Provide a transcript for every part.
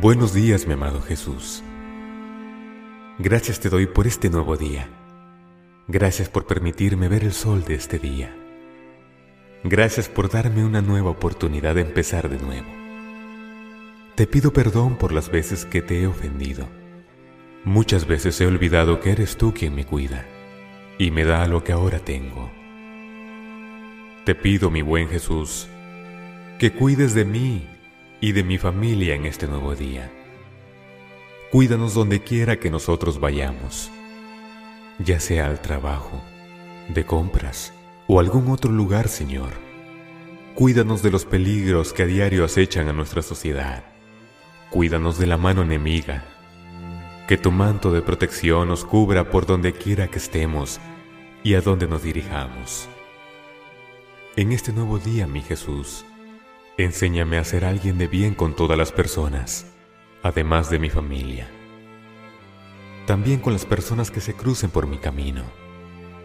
Buenos días, mi amado Jesús. Gracias te doy por este nuevo día. Gracias por permitirme ver el sol de este día. Gracias por darme una nueva oportunidad de empezar de nuevo. Te pido perdón por las veces que te he ofendido. Muchas veces he olvidado que eres tú quien me cuida y me da lo que ahora tengo. Te pido, mi buen Jesús, que cuides de mí y de mi familia en este nuevo día. Cuídanos donde quiera que nosotros vayamos, ya sea al trabajo, de compras o algún otro lugar, Señor. Cuídanos de los peligros que a diario acechan a nuestra sociedad. Cuídanos de la mano enemiga. Que tu manto de protección nos cubra por donde quiera que estemos y a donde nos dirijamos. En este nuevo día, mi Jesús, Enséñame a ser alguien de bien con todas las personas, además de mi familia. También con las personas que se crucen por mi camino.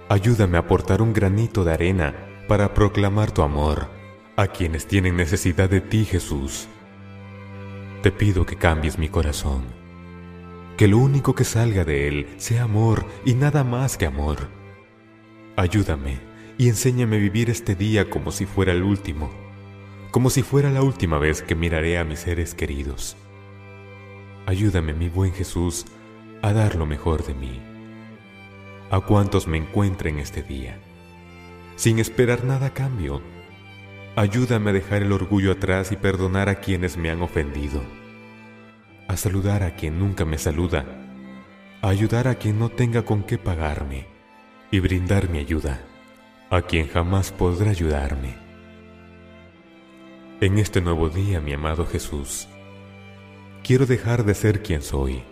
Ayúdame a aportar un granito de arena para proclamar tu amor a quienes tienen necesidad de ti, Jesús. Te pido que cambies mi corazón, que lo único que salga de él sea amor y nada más que amor. Ayúdame y enséñame a vivir este día como si fuera el último como si fuera la última vez que miraré a mis seres queridos. Ayúdame, mi buen Jesús, a dar lo mejor de mí, a cuantos me encuentren este día, sin esperar nada a cambio. Ayúdame a dejar el orgullo atrás y perdonar a quienes me han ofendido, a saludar a quien nunca me saluda, a ayudar a quien no tenga con qué pagarme y brindar mi ayuda a quien jamás podrá ayudarme. En este nuevo día, mi amado Jesús, quiero dejar de ser quien soy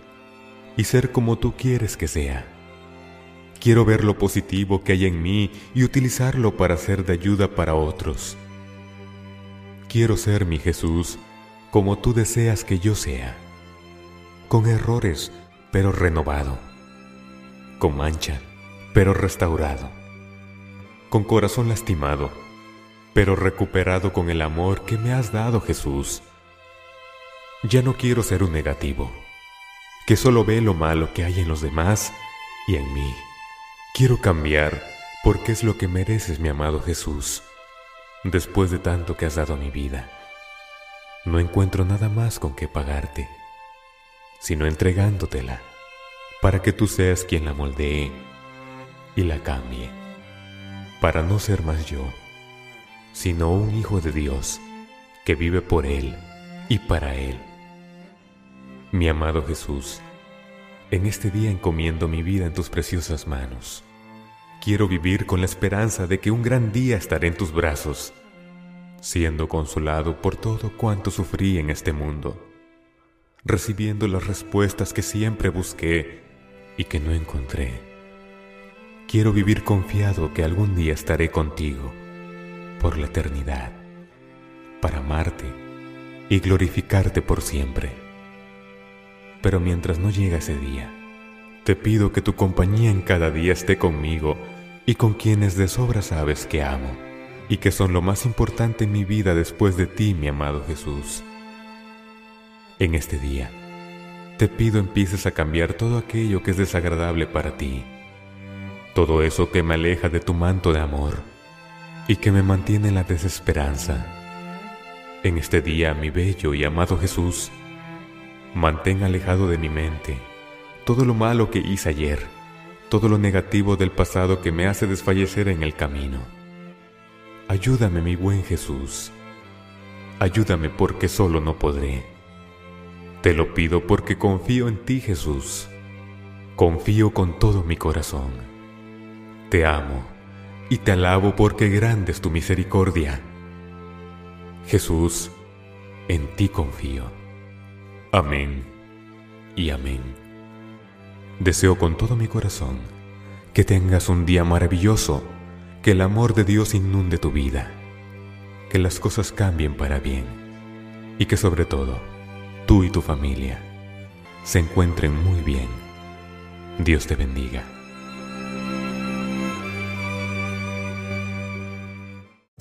y ser como tú quieres que sea. Quiero ver lo positivo que hay en mí y utilizarlo para ser de ayuda para otros. Quiero ser mi Jesús como tú deseas que yo sea, con errores pero renovado, con mancha pero restaurado, con corazón lastimado pero recuperado con el amor que me has dado, Jesús. Ya no quiero ser un negativo, que solo ve lo malo que hay en los demás y en mí. Quiero cambiar porque es lo que mereces, mi amado Jesús, después de tanto que has dado mi vida. No encuentro nada más con que pagarte, sino entregándotela, para que tú seas quien la moldee y la cambie, para no ser más yo sino un Hijo de Dios que vive por Él y para Él. Mi amado Jesús, en este día encomiendo mi vida en tus preciosas manos. Quiero vivir con la esperanza de que un gran día estaré en tus brazos, siendo consolado por todo cuanto sufrí en este mundo, recibiendo las respuestas que siempre busqué y que no encontré. Quiero vivir confiado que algún día estaré contigo por la eternidad, para amarte y glorificarte por siempre. Pero mientras no llega ese día, te pido que tu compañía en cada día esté conmigo y con quienes de sobra sabes que amo y que son lo más importante en mi vida después de ti, mi amado Jesús. En este día, te pido empieces a cambiar todo aquello que es desagradable para ti, todo eso que me aleja de tu manto de amor y que me mantiene en la desesperanza. En este día, mi bello y amado Jesús, mantén alejado de mi mente todo lo malo que hice ayer, todo lo negativo del pasado que me hace desfallecer en el camino. Ayúdame, mi buen Jesús. Ayúdame porque solo no podré. Te lo pido porque confío en ti, Jesús. Confío con todo mi corazón. Te amo y te alabo porque grande es tu misericordia. Jesús, en ti confío. Amén y amén. Deseo con todo mi corazón que tengas un día maravilloso, que el amor de Dios inunde tu vida, que las cosas cambien para bien y que sobre todo tú y tu familia se encuentren muy bien. Dios te bendiga.